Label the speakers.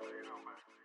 Speaker 1: my, you know, my.